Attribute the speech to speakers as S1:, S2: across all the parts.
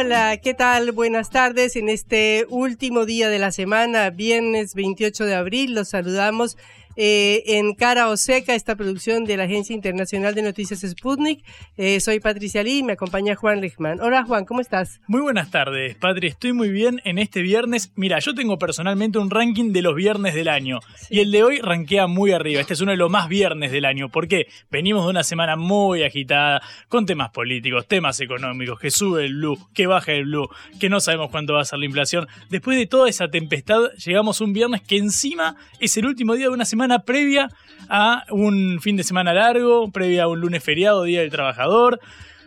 S1: Hola, ¿qué tal? Buenas tardes. En este último día de la semana, viernes 28 de abril, los saludamos eh, en Cara o Seca, esta producción de la Agencia Internacional de Noticias Sputnik. Eh, soy Patricia Lee y me acompaña Juan Lechman. Hola Juan, ¿cómo estás?
S2: Muy buenas tardes, Patri. Estoy muy bien en este viernes. Mira, yo tengo personalmente un ranking de los viernes del año y el de hoy rankea muy arriba. Este es uno de los más viernes del año. ¿Por qué? Venimos de una semana muy agitada con temas políticos, temas económicos, que sube el blue, que baja el blue, que no sabemos cuánto va a ser la inflación. Después de toda esa tempestad, llegamos un viernes que encima es el último día de una semana previa a un fin de semana largo, previa a un lunes feriado, Día del Trabajador.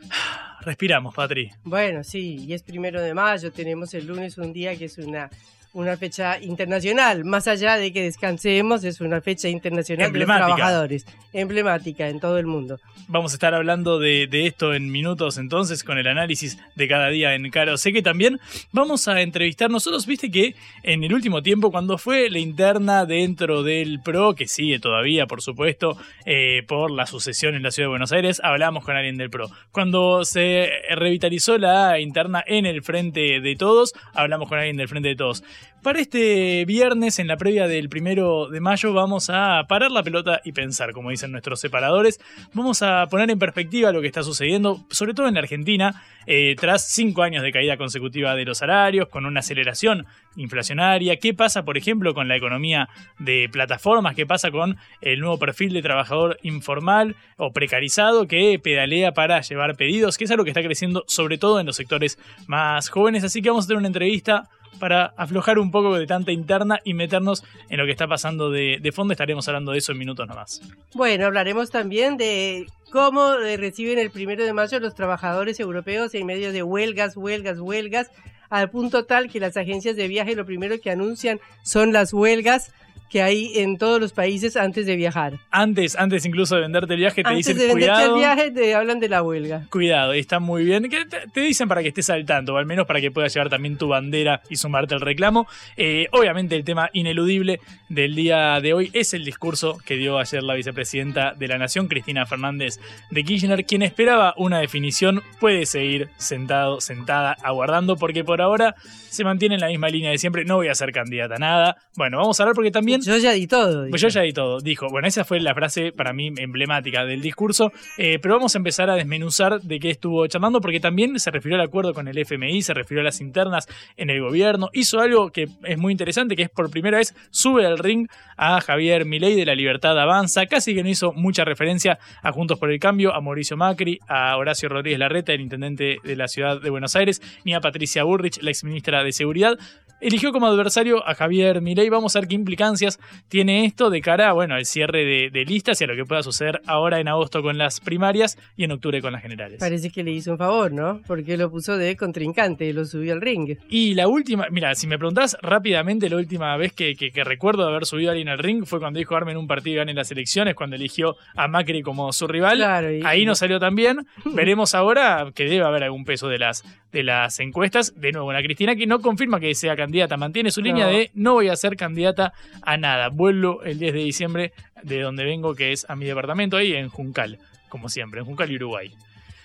S2: Respiramos, Patri.
S1: Bueno, sí, y es primero de mayo, tenemos el lunes un día que es una una fecha internacional, más allá de que descansemos, es una fecha internacional de los trabajadores, emblemática en todo el mundo.
S2: Vamos a estar hablando de, esto en minutos entonces con el análisis de cada día en Caro. Sé que también vamos a entrevistar nosotros, viste que en el último tiempo cuando fue la interna dentro del PRO, que sigue todavía por supuesto eh, por la sucesión en la ciudad de Buenos Aires, hablamos con alguien del PRO. Cuando se revitalizó la interna en el frente de todos, hablamos con alguien del frente de todos. Para este viernes, en la previa del primero de mayo, vamos a parar la pelota y pensar, como dicen nuestros separadores. Vamos a poner en perspectiva lo que está sucediendo, sobre todo en la Argentina, eh, tras cinco años de caída consecutiva de los salarios, con una aceleración inflacionaria. ¿Qué pasa, por ejemplo, con la economía de plataformas? ¿Qué pasa con el nuevo perfil de trabajador informal o precarizado que pedalea para llevar pedidos? Que es algo que está creciendo sobre todo en los sectores más jóvenes. Así que vamos a tener una entrevista para aflojar un poco de tanta interna y meternos en lo que está pasando de, fondo. Estaremos hablando de eso en minutos nomás.
S1: Bueno, hablaremos también de cómo reciben el primero de mayo los trabajadores europeos en medio de huelgas, huelgas, huelgas, al punto tal que las agencias de viaje lo primero que anuncian son las huelgas que hay en todos los países antes de viajar.
S2: Antes, antes incluso de venderte el viaje, te
S1: antes
S2: dicen
S1: de
S2: venderte
S1: el viaje te hablan de la huelga.
S2: Cuidado, y está muy bien. te, dicen para que estés al tanto, o al menos para que puedas llevar también tu bandera y sumarte al reclamo. Eh, obviamente el tema ineludible del día de hoy es el discurso que dio ayer la vicepresidenta de la Nación, Cristina Fernández de Kirchner, quien esperaba una definición, puede seguir sentado, sentada, aguardando, porque por ahora se mantiene en la misma línea de siempre, no voy a ser candidata a nada. Bueno, vamos a hablar porque también
S1: yo ya di todo.
S2: Pues yo ya di todo, dijo. Bueno, esa fue la frase para mí emblemática del discurso. Eh, pero vamos a empezar a desmenuzar de qué estuvo charlando, porque también se refirió al acuerdo con el FMI, se refirió a las internas en el gobierno. Hizo algo que es muy interesante, que es por primera vez sube al ring a Javier Milei de la Libertad Avanza. Casi que no hizo mucha referencia a Juntos por el Cambio, a Mauricio Macri, a Horacio Rodríguez Larreta, el intendente de la ciudad de Buenos Aires, ni a Patricia Burrich, la exministra de Seguridad eligió como adversario a Javier Milei. Vamos a ver qué implicancias tiene esto de cara bueno, al cierre de, listas y a lo que pueda suceder ahora en agosto con las primarias y en octubre con las generales.
S1: Parece que le hizo un favor, ¿no? Porque lo puso de contrincante y lo subió al ring.
S2: Y la última, mira, si me preguntás rápidamente, la última vez que, recuerdo de haber subido a alguien al ring fue cuando dijo en un partido y gane las elecciones, cuando eligió a Macri como su rival. Ahí no salió tan bien. Veremos ahora que debe haber algún peso de las, de las encuestas. De nuevo, una Cristina que no confirma que sea candidata candidata, mantiene su línea de no voy a ser candidata a nada. Vuelvo el 10 de diciembre de donde vengo, que es a mi departamento ahí en Juncal, como siempre, en Juncal y Uruguay.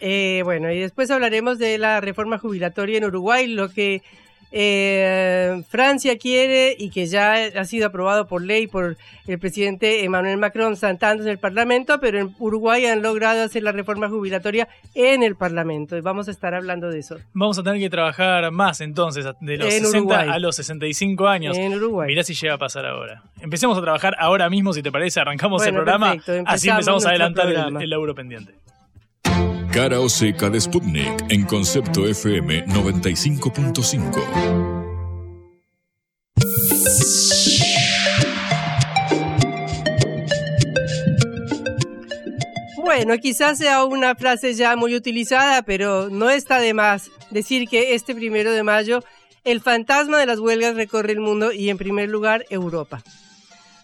S1: Eh, bueno, y después hablaremos de la reforma jubilatoria en Uruguay, lo que eh, Francia quiere y que ya ha sido aprobado por ley por el presidente Emmanuel Macron sentando en el Parlamento, pero en Uruguay han logrado hacer la reforma jubilatoria en el Parlamento y vamos a estar hablando de eso.
S2: Vamos a tener que trabajar más entonces, de los
S1: En
S2: 60
S1: Uruguay.
S2: a los 65 años.
S1: En Uruguay.
S2: Mirá si llega a pasar ahora. Empecemos a trabajar ahora mismo, si te parece, arrancamos el programa,
S1: perfecto,
S2: así
S1: empezamos
S2: a adelantar el, el euro pendiente.
S3: Cara o seca de Sputnik en concepto FM 95.5.
S1: Bueno, quizás sea una frase ya muy utilizada, pero no está de más decir que este primero de mayo el fantasma de las huelgas recorre el mundo y en primer lugar Europa.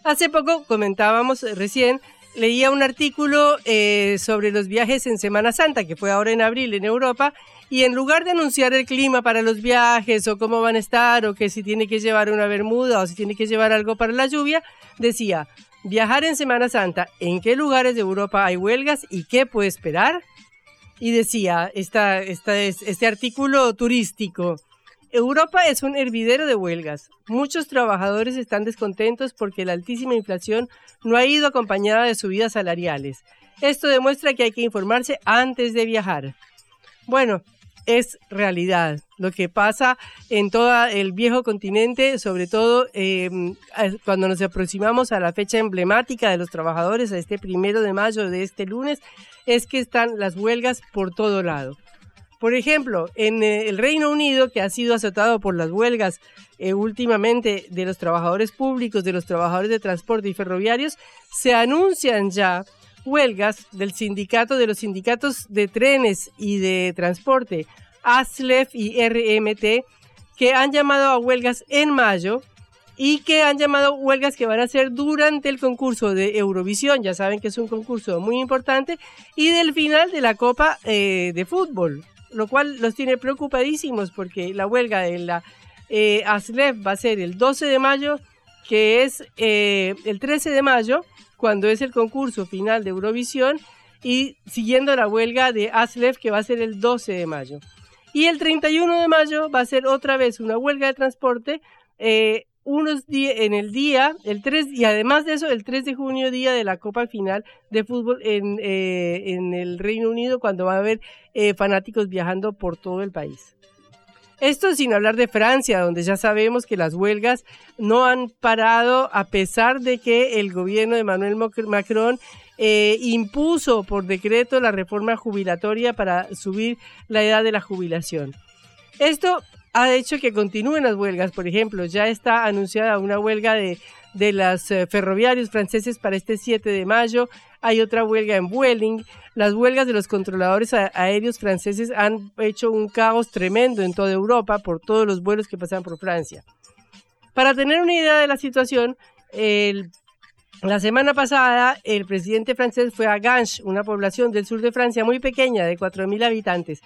S1: Hace poco comentábamos recién, leía un artículo eh, sobre los viajes en Semana Santa, que fue ahora en abril en Europa, y en lugar de anunciar el clima para los viajes o cómo van a estar o que si tiene que llevar una bermuda o si tiene que llevar algo para la lluvia, decía, viajar en Semana Santa, ¿en qué lugares de Europa hay huelgas y qué puede esperar? Y decía esta, esta es- este artículo turístico, Europa es un hervidero de huelgas. Muchos trabajadores están descontentos porque la altísima inflación no ha ido acompañada de subidas salariales. Esto demuestra que hay que informarse antes de viajar. Bueno, es realidad. Lo que pasa en todo el viejo continente, sobre todo eh, cuando nos aproximamos a la fecha emblemática de los trabajadores, a este primero de mayo de este lunes, es que están las huelgas por todo lado. Por ejemplo, en eh, el Reino Unido, que ha sido azotado por las huelgas eh, últimamente de los trabajadores públicos, de los trabajadores de transporte y ferroviarios, se anuncian ya huelgas del sindicato, de los sindicatos de trenes y de transporte, ASLEF y RMT, que han llamado a huelgas en mayo y que han llamado huelgas que van a ser durante el concurso de Eurovisión, ya saben que es un concurso muy importante, y del final de la Copa eh, de Fútbol, lo cual los tiene preocupadísimos porque la huelga de la eh, ASLEF va a ser el 12 de mayo, que es eh, el 13 de mayo, cuando es el concurso final de Eurovisión, y siguiendo la huelga de ASLEF, que va a ser el 12 de mayo. Y el 31 de mayo va a ser otra vez una huelga de transporte, eh, unos días en el día, el 3, y además de eso, el 3 de junio, día de la Copa Final de Fútbol en, eh, en el Reino Unido, cuando va a haber eh, fanáticos viajando por todo el país. Esto sin hablar de Francia, donde ya sabemos que las huelgas no han parado a pesar de que el gobierno de Emmanuel Macron eh, impuso por decreto la reforma jubilatoria para subir la edad de la jubilación. Esto ha hecho que continúen las huelgas. Por ejemplo, ya está anunciada una huelga de, de los eh, ferroviarios franceses para este 7 de mayo. Hay otra huelga en Vueling. Las huelgas de los controladores aéreos franceses han hecho un caos tremendo en toda Europa por todos los vuelos que pasan por Francia. Para tener una idea de la situación, la semana pasada, el presidente francés fue a Ganges, una población del sur de Francia muy pequeña, de 4.000 habitantes,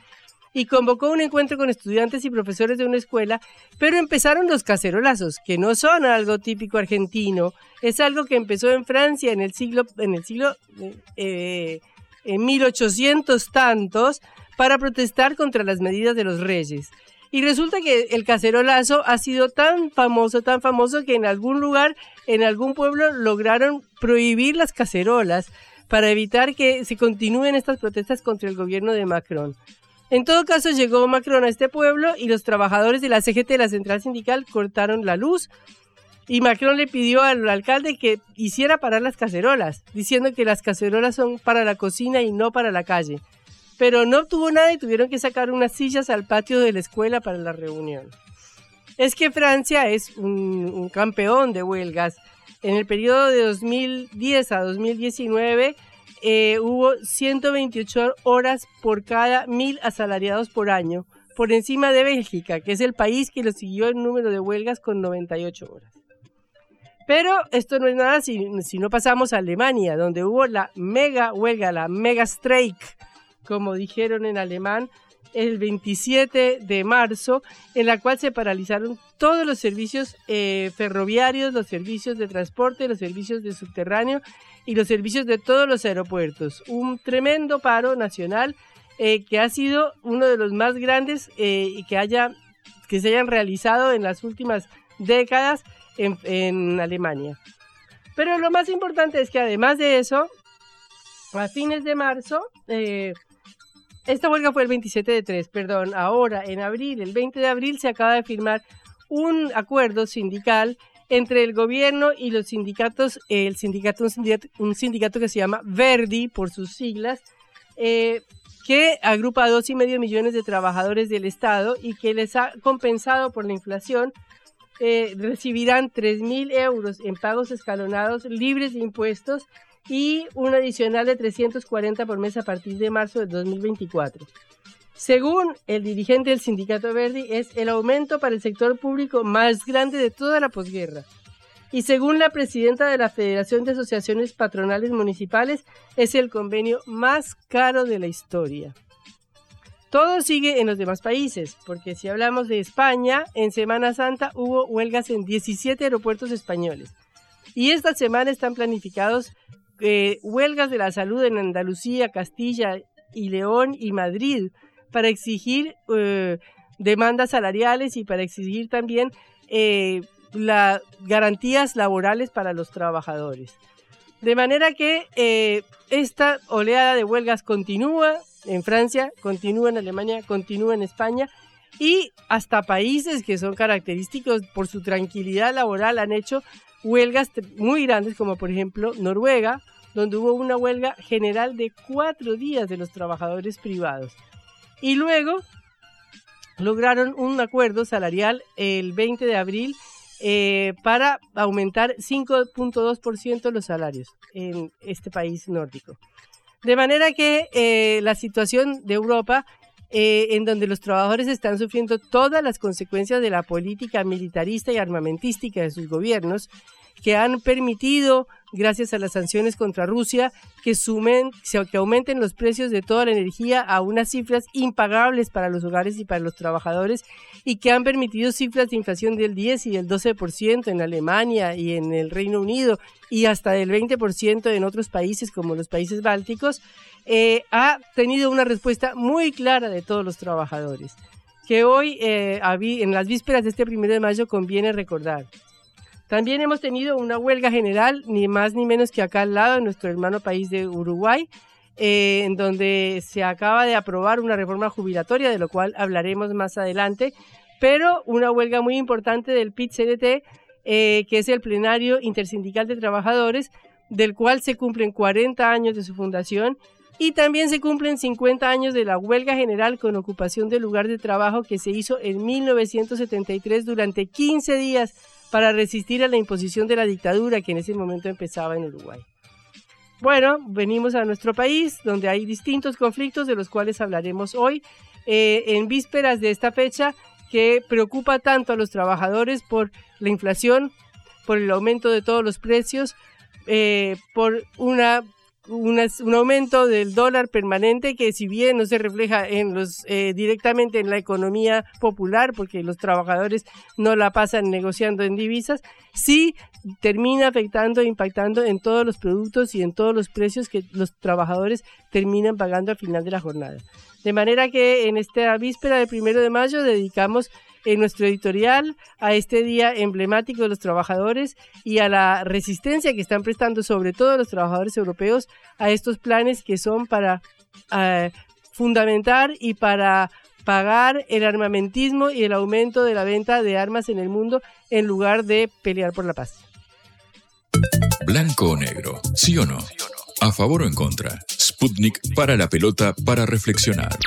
S1: y convocó un encuentro con estudiantes y profesores de una escuela, pero empezaron los cacerolazos, que no son algo típico argentino, es algo que empezó en Francia en el siglo, en el siglo eh, en 1800 tantos, para protestar contra las medidas de los reyes. Y resulta que el cacerolazo ha sido tan famoso, tan famoso que en algún lugar, en algún pueblo, lograron prohibir las cacerolas para evitar que se continúen estas protestas contra el gobierno de Macron. En todo caso, llegó Macron a este pueblo y los trabajadores de la CGT, la central sindical, cortaron la luz y Macron le pidió al alcalde que hiciera parar las cacerolas, diciendo que las cacerolas son para la cocina y no para la calle pero no obtuvo nada y tuvieron que sacar unas sillas al patio de la escuela para la reunión. Es que Francia es un, un campeón de huelgas. En el periodo de 2010 a 2019 eh, hubo 128 horas por cada mil asalariados por año, por encima de Bélgica, que es el país que lo siguió en número de huelgas con 98 horas. Pero esto no es nada si, si no pasamos a Alemania, donde hubo la mega huelga, la mega strike, como dijeron en alemán, el 27 de marzo, en la cual se paralizaron todos los servicios eh, ferroviarios, los servicios de transporte, los servicios de subterráneo y los servicios de todos los aeropuertos. Un tremendo paro nacional eh, que ha sido uno de los más grandes eh, y que haya que se hayan realizado en las últimas décadas en, en Alemania. Pero lo más importante es que además de eso, a fines de marzo, eh, esta huelga fue el 27 de 3, perdón, ahora en abril, el 20 de abril se acaba de firmar un acuerdo sindical entre el gobierno y los sindicatos, el sindicato, un sindicato, un sindicato que se llama Verdi por sus siglas, eh, que agrupa a dos y medio millones de trabajadores del Estado y que les ha compensado por la inflación. Eh, recibirán 3 mil euros en pagos escalonados libres de impuestos y un adicional de 340 por mes a partir de marzo de 2024. Según el dirigente del sindicato Verdi, es el aumento para el sector público más grande de toda la posguerra. Y según la presidenta de la Federación de Asociaciones Patronales Municipales, es el convenio más caro de la historia. Todo sigue en los demás países, porque si hablamos de España, en Semana Santa hubo huelgas en 17 aeropuertos españoles. Y esta semana están planificados eh, huelgas de la salud en Andalucía, Castilla y León y Madrid, para exigir eh, demandas salariales y para exigir también eh, garantías laborales para los trabajadores. De manera que eh, esta oleada de huelgas continúa en Francia, continúa en Alemania, continúa en España y hasta países que son característicos por su tranquilidad laboral han hecho huelgas muy grandes como por ejemplo Noruega, donde hubo una huelga general de cuatro días de los trabajadores privados. Y luego lograron un acuerdo salarial el 20 de abril eh, para aumentar 5.2% los salarios en este país nórdico. De manera que eh, la situación de Europa, eh, en donde los trabajadores están sufriendo todas las consecuencias de la política militarista y armamentística de sus gobiernos, que han permitido, gracias a las sanciones contra Rusia, que, sumen, que aumenten los precios de toda la energía a unas cifras impagables para los hogares y para los trabajadores y que han permitido cifras de inflación del 10 y del 12% en Alemania y en el Reino Unido y hasta del 20% en otros países como los países bálticos, eh, ha tenido una respuesta muy clara de todos los trabajadores que hoy, eh, en las vísperas de este primero de mayo, conviene recordar. También hemos tenido una huelga general, ni más ni menos que acá al lado, en nuestro hermano país de Uruguay, eh, en donde se acaba de aprobar una reforma jubilatoria, de lo cual hablaremos más adelante, pero una huelga muy importante del PIT-CNT, eh, que es el plenario intersindical de trabajadores, del cual se cumplen 40 años de su fundación y también se cumplen 50 años de la huelga general con ocupación del lugar de trabajo que se hizo en 1973 durante 15 días para resistir a la imposición de la dictadura que en ese momento empezaba en Uruguay. Bueno, venimos a nuestro país donde hay distintos conflictos de los cuales hablaremos hoy eh, en vísperas de esta fecha que preocupa tanto a los trabajadores por la inflación, por el aumento de todos los precios, eh, por una un aumento del dólar permanente que si bien no se refleja en los eh, directamente en la economía popular porque los trabajadores no la pasan negociando en divisas sí termina afectando e impactando en todos los productos y en todos los precios que los trabajadores terminan pagando al final de la jornada. De manera que en esta víspera del primero de mayo dedicamos en nuestro editorial a este día emblemático de los trabajadores y a la resistencia que están prestando sobre todo los trabajadores europeos a estos planes que son para eh, fundamentar y para pagar el armamentismo y el aumento de la venta de armas en el mundo en lugar de pelear por la paz.
S3: Blanco o negro, sí o no. A favor o en contra. Sputnik para la pelota para reflexionar.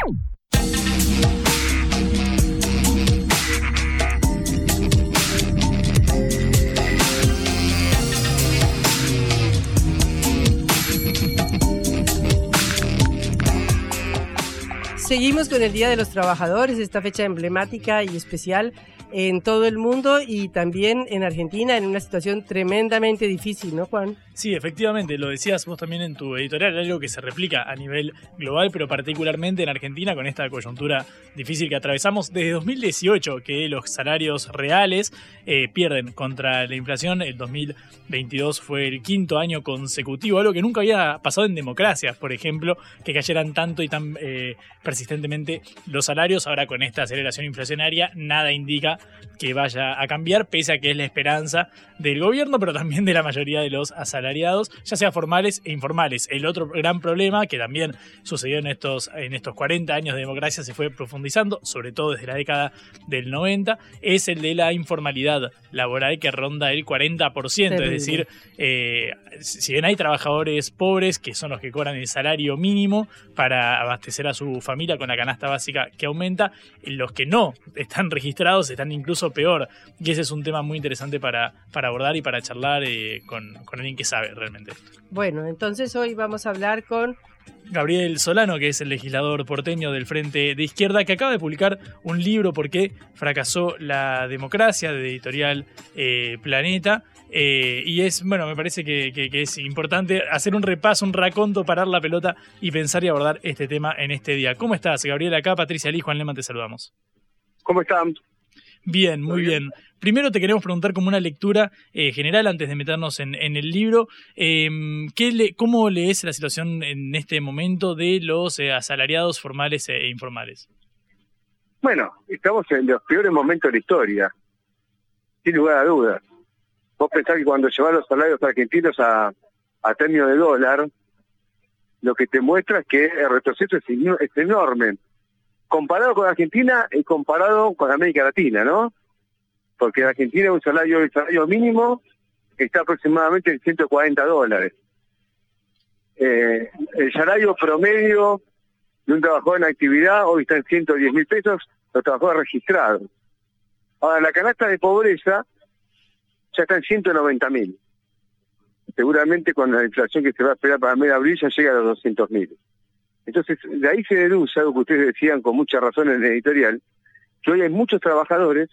S1: Seguimos con el Día de los Trabajadores, esta fecha emblemática y especial en todo el mundo y también en Argentina en una situación tremendamente difícil, ¿no, Juan?
S2: Sí, efectivamente, lo decías vos también en tu editorial, algo que se replica a nivel global, pero particularmente en Argentina con esta coyuntura difícil que atravesamos desde 2018, que los salarios reales eh, pierden contra la inflación. El 2022 fue el quinto año consecutivo, algo que nunca había pasado en democracias, por ejemplo, que cayeran tanto y tan eh, persistentemente los salarios. Ahora con esta aceleración inflacionaria, nada indica que vaya a cambiar, pese a que es la esperanza del gobierno, pero también de la mayoría de los asalariados, ya sea formales e informales. El otro gran problema que también sucedió en estos, en estos 40 años de democracia, se fue profundizando, sobre todo desde la década del 90, es el de la informalidad laboral que ronda el 40%, es decir, eh, si bien hay trabajadores pobres que son los que cobran el salario mínimo para abastecer a su familia con la canasta básica que aumenta, los que no están registrados están incluso peor. Y ese es un tema muy interesante para, para abordar y para charlar eh, con, con alguien que sabe realmente.
S1: Bueno, entonces hoy vamos a hablar con
S2: Gabriel Solano, que es el legislador porteño del Frente de Izquierda, que acaba de publicar un libro por qué fracasó la democracia de editorial eh, Planeta. Eh, y es, bueno, me parece que, que, es importante hacer un repaso, un raconto, parar la pelota y pensar y abordar este tema en este día. ¿Cómo estás, Gabriel? Acá, Patricia Lee, Juan Lema, te saludamos.
S4: ¿Cómo están?
S2: Bien, muy bien. Primero te queremos preguntar como una lectura eh, general antes de meternos en, el libro, em, ¿qué ¿cómo lees la situación en este momento de los eh, asalariados formales e informales?
S4: Bueno, estamos en los peores momentos de la historia, sin lugar a dudas. Vos pensás que cuando llevas los salarios argentinos a, a término de dólar, lo que te muestra es que el retroceso es, es enorme comparado con Argentina y comparado con América Latina, ¿no? Porque en Argentina un salario, el salario mínimo está aproximadamente en 140 dólares. Eh, el salario promedio de un trabajador en actividad hoy está en 110 mil pesos, los trabajadores registrados. Ahora, la canasta de pobreza ya está en 190 mil. Seguramente con la inflación que se va a esperar para de abril ya llega a los 200 mil. Entonces, de ahí se deduce algo que ustedes decían con mucha razón en el editorial, que hoy hay muchos trabajadores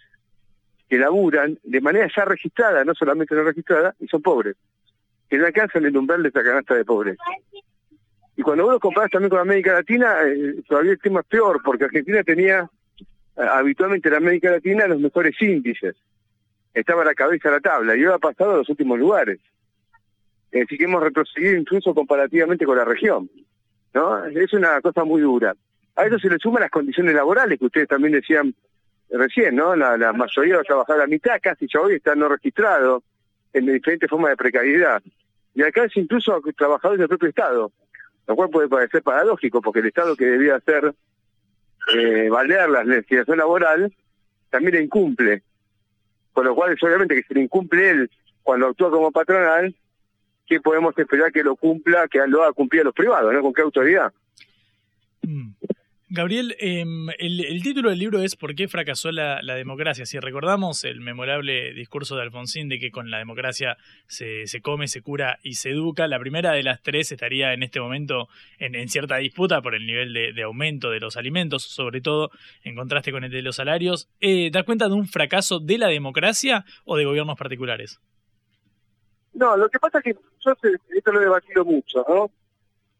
S4: que laburan de manera ya registrada, no solamente no registrada, y son pobres, que no alcanzan el umbral de esta canasta de pobreza. Y cuando vos lo comparás también con América Latina, eh, todavía el tema es peor, porque Argentina tenía eh, habitualmente en América Latina los mejores índices. Estaba a la cabeza de la tabla y hoy ha pasado a los últimos lugares. Así que hemos retrocedido incluso comparativamente con la región. ¿No? Es una cosa muy dura. A eso se le suman las condiciones laborales que ustedes también decían recién, ¿no? La, mayoría de los trabajadores, la mitad casi ya hoy están no registrados en diferentes formas de precariedad. Y acá es incluso trabajadores del propio Estado, lo cual puede parecer paradójico, porque el Estado que debía hacer eh, valer la legislación laboral, también la incumple. Con lo cual, obviamente, que se le incumple él cuando actúa como patronal, ¿qué podemos esperar que lo cumpla, que lo haga cumplir a los privados, ¿no? ¿Con qué autoridad?
S2: Mm. Gabriel, em, el, título del libro es ¿Por qué fracasó la, democracia? Si recordamos el memorable discurso de Alfonsín de que con la democracia se, come, se cura y se educa, la primera de las tres estaría en este momento en, cierta disputa por el nivel de, aumento de los alimentos, sobre todo en contraste con el de los salarios. Eh, ¿Da cuenta de un fracaso de la democracia o de gobiernos particulares?
S4: No, lo que pasa es que yo esto lo he debatido mucho, ¿no?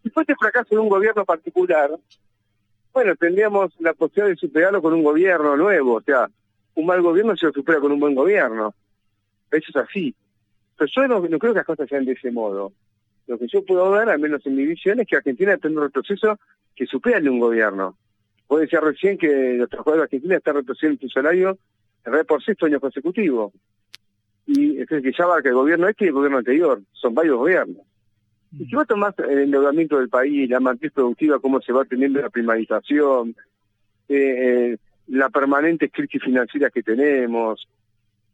S4: Si fuese fracaso de un gobierno particular, bueno, tendríamos la posibilidad de superarlo con un gobierno nuevo, o sea, un mal gobierno se lo supera con un buen gobierno. Eso es así. Pero yo no, creo que las cosas sean de ese modo. Lo que yo puedo ver, al menos en mi visión, es que Argentina está en un retroceso que supera el de un gobierno. Puede decir recién que los trabajadores de Argentina están retrocediendo su salario en por sexto año consecutivo y es que ya abarca el gobierno este y el gobierno anterior, son varios gobiernos. Y si vos tomás el endeudamiento del país, la matriz productiva, cómo se va teniendo la primarización, eh, la permanente crisis financiera que tenemos,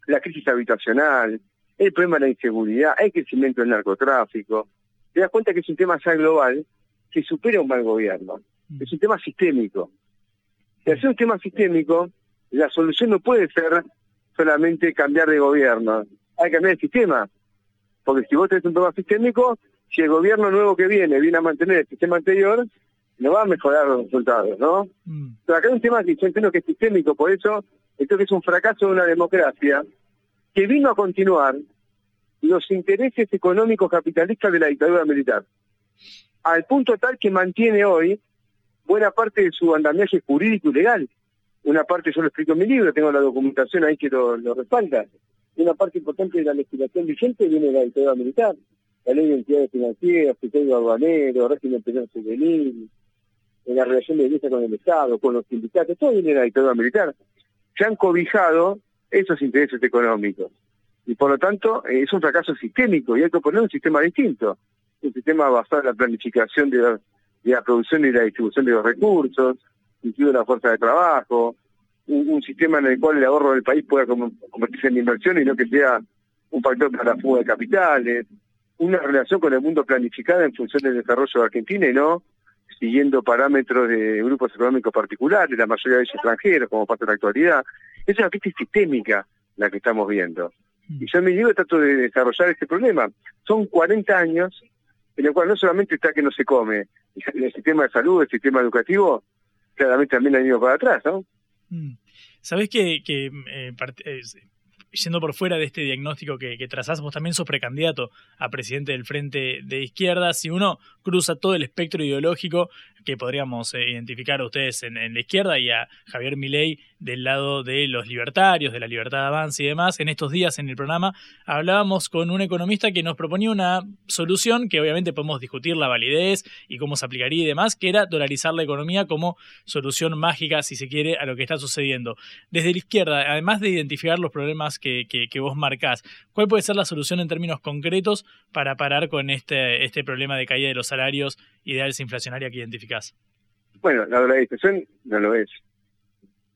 S4: la crisis habitacional, el problema de la inseguridad, el crecimiento del narcotráfico, te das cuenta que es un tema ya global que supera un mal gobierno. Es un tema sistémico. Y al ser un tema sistémico, la solución no puede ser solamente cambiar de gobierno, hay que cambiar el sistema. Porque si vos tenés un problema sistémico, si el gobierno nuevo que viene viene a mantener el sistema anterior, no va a mejorar los resultados, ¿no? Mm. Pero acá hay un tema que yo entiendo que es sistémico, por eso Entonces es un fracaso de una democracia que vino a continuar los intereses económicos capitalistas de la dictadura militar, al punto tal que mantiene hoy buena parte de su andamiaje jurídico y legal. Una parte yo lo explico en mi libro, tengo la documentación ahí que lo, lo respalda. Una parte importante de la legislación vigente viene de la dictadura militar. La ley de entidades financieras, código aduanero, régimen penal juvenil, en la relación de la con el Estado, con los sindicatos, todo viene de la dictadura militar. Se han cobijado esos intereses económicos. Y por lo tanto, eh, es un fracaso sistémico y hay que poner un sistema distinto. Un sistema basado en la planificación de la, de la producción y la distribución de los recursos, incluido la fuerza de trabajo, un, un, sistema en el cual el ahorro del país pueda convertirse en inversión y no que sea un factor para la fuga de capitales, una relación con el mundo planificada en función del desarrollo de Argentina y no siguiendo parámetros de grupos económicos particulares, la mayoría de ellos extranjeros, como parte de la actualidad. Es una crisis sistémica la que estamos viendo. Y yo en mi libro trato de desarrollar este problema. Son 40 años en el cual no solamente está que no se come, el sistema de salud, el sistema educativo, claramente también ha ido para atrás, ¿no?
S2: Sabes que, que eh, yendo por fuera de este diagnóstico que, que trazás, vos también sos precandidato a presidente del Frente de Izquierda. Si uno cruza todo el espectro ideológico que podríamos eh, identificar a ustedes en, en, la izquierda y a Javier Milei del lado de los libertarios, de la libertad de avance y demás, en estos días en el programa hablábamos con un economista que nos proponía una solución que obviamente podemos discutir la validez y cómo se aplicaría y demás, que era dolarizar la economía como solución mágica, si se quiere, a lo que está sucediendo. Desde la izquierda, además de identificar los problemas que, que, que vos marcás, ¿cuál puede ser la solución en términos concretos para parar con este, este problema de caída de los salarios y de alza inflacionaria que identificás?
S4: Bueno, la dolarización no lo es.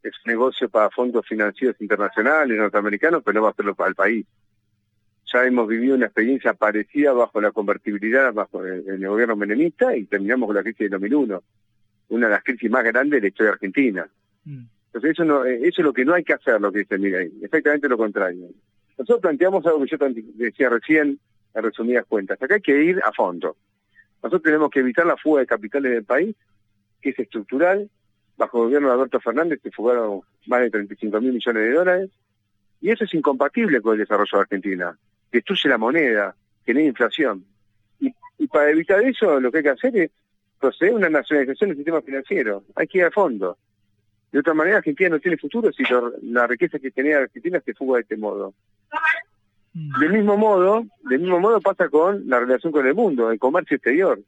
S4: Es un negocio para fondos financieros internacionales, norteamericanos, pero no va a hacerlo para el país. Ya hemos vivido una experiencia parecida bajo la convertibilidad, bajo el, el gobierno menemista, y terminamos con la crisis de 2001, una de las crisis más grandes de la historia argentina. Mm. Entonces eso, no, eso es lo que no hay que hacer, lo que dice Miguel, exactamente lo contrario. Nosotros planteamos algo que yo decía recién, en resumidas cuentas. Acá hay que ir a fondo. Nosotros tenemos que evitar la fuga de capitales del país, que es estructural. Bajo el gobierno de Alberto Fernández se fugaron más de 35 mil millones de dólares. Y eso es incompatible con el desarrollo de Argentina. Destruye la moneda, genera inflación. Y, y para evitar eso, lo que hay que hacer es proceder a una nacionalización del sistema financiero. Hay que ir a fondo. De otra manera, Argentina no tiene futuro si lo, la riqueza que tenía Argentina se fuga de este modo. Del mismo modo, del mismo modo pasa con la relación con el mundo, el comercio exterior.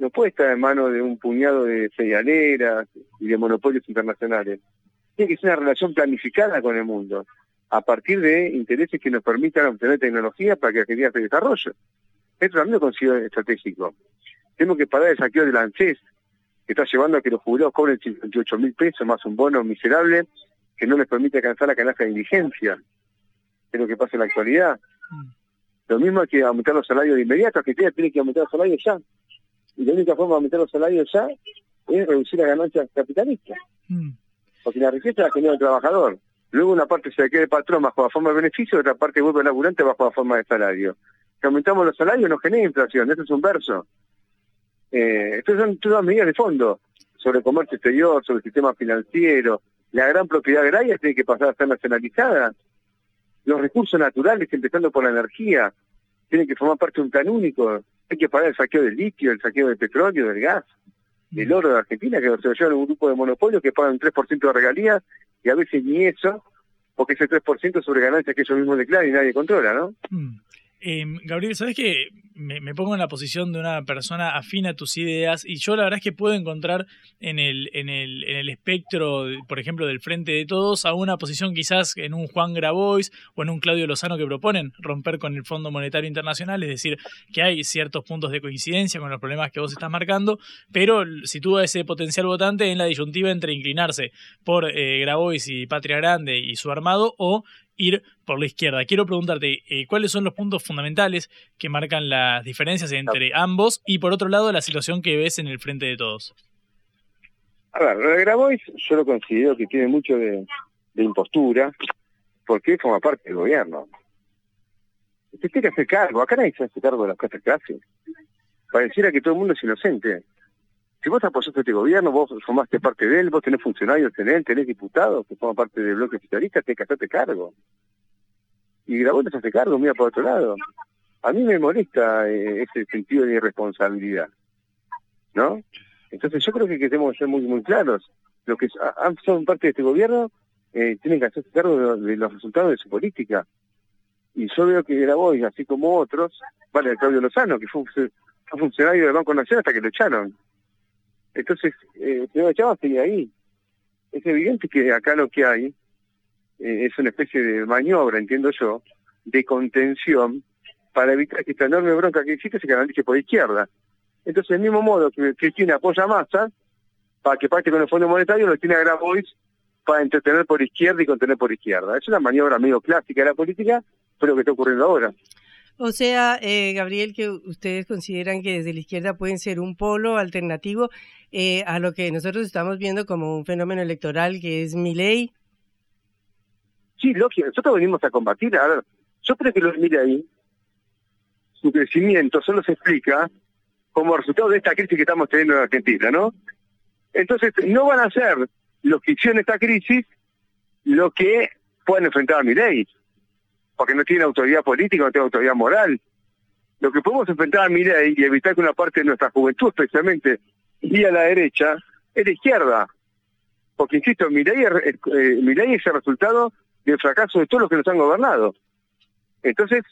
S4: No puede estar en manos de un puñado de cerealeras y de monopolios internacionales. Tiene que ser una relación planificada con el mundo, a partir de intereses que nos permitan obtener tecnología para que Argentina se desarrolle. Esto también lo considero estratégico. Tenemos que parar el saqueo del ANSES, que está llevando a que los jubilados cobren 58 mil pesos más un bono miserable que no les permite alcanzar la canasta de indigencia es lo que pasa en la actualidad. Mm. Lo mismo hay que aumentar los salarios de inmediato, Argentina tiene que aumentar los salarios ya. Y la única forma de aumentar los salarios ya es reducir las ganancias capitalistas. Mm. Porque la riqueza la genera el trabajador. Luego una parte se le queda el patrón bajo la forma de beneficio, y otra parte vuelve al laburante bajo la forma de salario. Si aumentamos los salarios no genera inflación, eso es un verso. Eh, estas son todas medidas de fondo sobre el comercio exterior, sobre el sistema financiero. La gran propiedad agraria tiene que pasar a ser nacionalizada los recursos naturales, empezando por la energía, tienen que formar parte de un plan único. Hay que pagar el saqueo del litio, el saqueo del petróleo, del gas, del oro de Argentina, que se lo llevan un grupo de monopolios que pagan un 3% de regalías y a veces ni eso, porque ese 3% sobre ganancias que ellos mismos declaran y nadie controla, ¿no?
S2: Mm. Eh, Gabriel, ¿sabes que me, pongo en la posición de una persona afín a tus ideas y yo la verdad es que puedo encontrar en el, en el, en el espectro, por ejemplo, del Frente de Todos, a una posición quizás en un Juan Grabois o en un Claudio Lozano que proponen romper con el Fondo Monetario Internacional, es decir, que hay ciertos puntos de coincidencia con los problemas que vos estás marcando, pero sitúa ese potencial votante en la disyuntiva entre inclinarse por eh, Grabois y Patria Grande y su armado o ir por la izquierda. Quiero preguntarte, eh, ¿cuáles son los puntos fundamentales que marcan las diferencias entre ambos? Y por otro lado, la situación que ves en el frente de todos.
S4: A ver, lo de Grabois yo lo considero que tiene mucho de, de impostura, porque forma parte del gobierno. Usted tiene que hacer cargo, acá nadie se hace cargo de las clases clases. Pareciera que todo el mundo es inocente. Si vos apoyaste este gobierno, vos formaste parte de él, vos tenés funcionarios en él, tenés diputados que forman parte del bloque oficialista, tenés que hacerte cargo. Y Grabois se hace cargo, mira por otro lado. A mí me molesta eh, ese sentido de irresponsabilidad, ¿no? Entonces yo creo que tenemos que ser muy, muy claros. Los que son parte de este gobierno eh, tienen que hacerse cargo de, los resultados de su política. Y yo veo que Grabois, así como otros, vale, Claudio Lozano, que fue, funcionario del Banco Nacional hasta que lo echaron. Entonces, eh, el Chávez sigue ahí. Es evidente que acá lo que hay eh, es una especie de maniobra, entiendo yo, de contención para evitar que esta enorme bronca que existe se canalice por izquierda. Entonces, del mismo modo que Cristina apoya a Massa, para que parte con el Fondo Monetario, lo tiene a Grabois para entretener por izquierda y contener por izquierda. Es una maniobra medio clásica de la política, pero que está ocurriendo ahora.
S1: O sea, eh, Gabriel, que ustedes consideran que desde la izquierda pueden ser un polo alternativo eh, a lo que nosotros estamos viendo como un fenómeno electoral que es mi ley.
S4: Sí, lógico, nosotros venimos a combatir. Ahora, yo creo que los ahí, su crecimiento solo se explica como resultado de esta crisis que estamos teniendo en Argentina, ¿no? Entonces, no van a ser los que hicieron esta crisis lo que pueden enfrentar a mi ley porque no tiene autoridad política, no tiene autoridad moral. Lo que podemos enfrentar a ley y evitar que una parte de nuestra juventud, especialmente, y a la derecha, es la izquierda. Porque, insisto, mi ley, es, eh, es el resultado del fracaso de todos los que nos han gobernado. Entonces,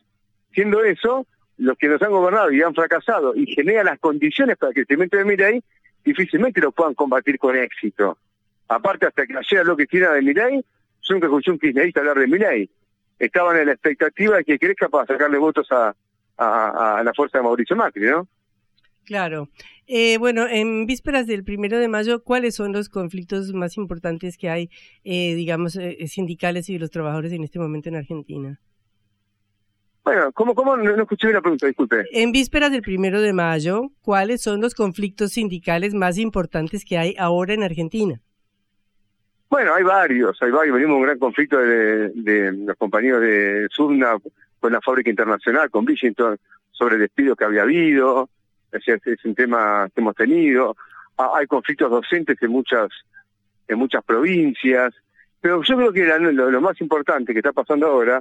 S4: siendo eso, los que nos han gobernado y han fracasado y generan las condiciones para el crecimiento de mi ley, difícilmente lo puedan combatir con éxito. Aparte, hasta que ayer lo que quiera de mi ley, yo nunca escuché un kirchnerista hablar de mi ley estaban en la expectativa de que crezca para sacarle votos a, a, la fuerza de Mauricio Macri, ¿no?
S1: Claro. Eh, bueno, en vísperas del primero de mayo, ¿cuáles son los conflictos más importantes que hay, eh, digamos, eh, sindicales y de los trabajadores en este momento en Argentina?
S4: Bueno, ¿cómo, cómo? No, no, escuché la pregunta, disculpe.
S1: En vísperas del primero de mayo, ¿cuáles son los conflictos sindicales más importantes que hay ahora en Argentina?
S4: Bueno, hay varios, hay varios. Venimos un gran conflicto de, los compañeros de Subna con la fábrica internacional, con Billington, sobre el despido que había habido. Es, es un tema que hemos tenido. Hay conflictos docentes en muchas, en muchas provincias. Pero yo creo que lo, más importante que está pasando ahora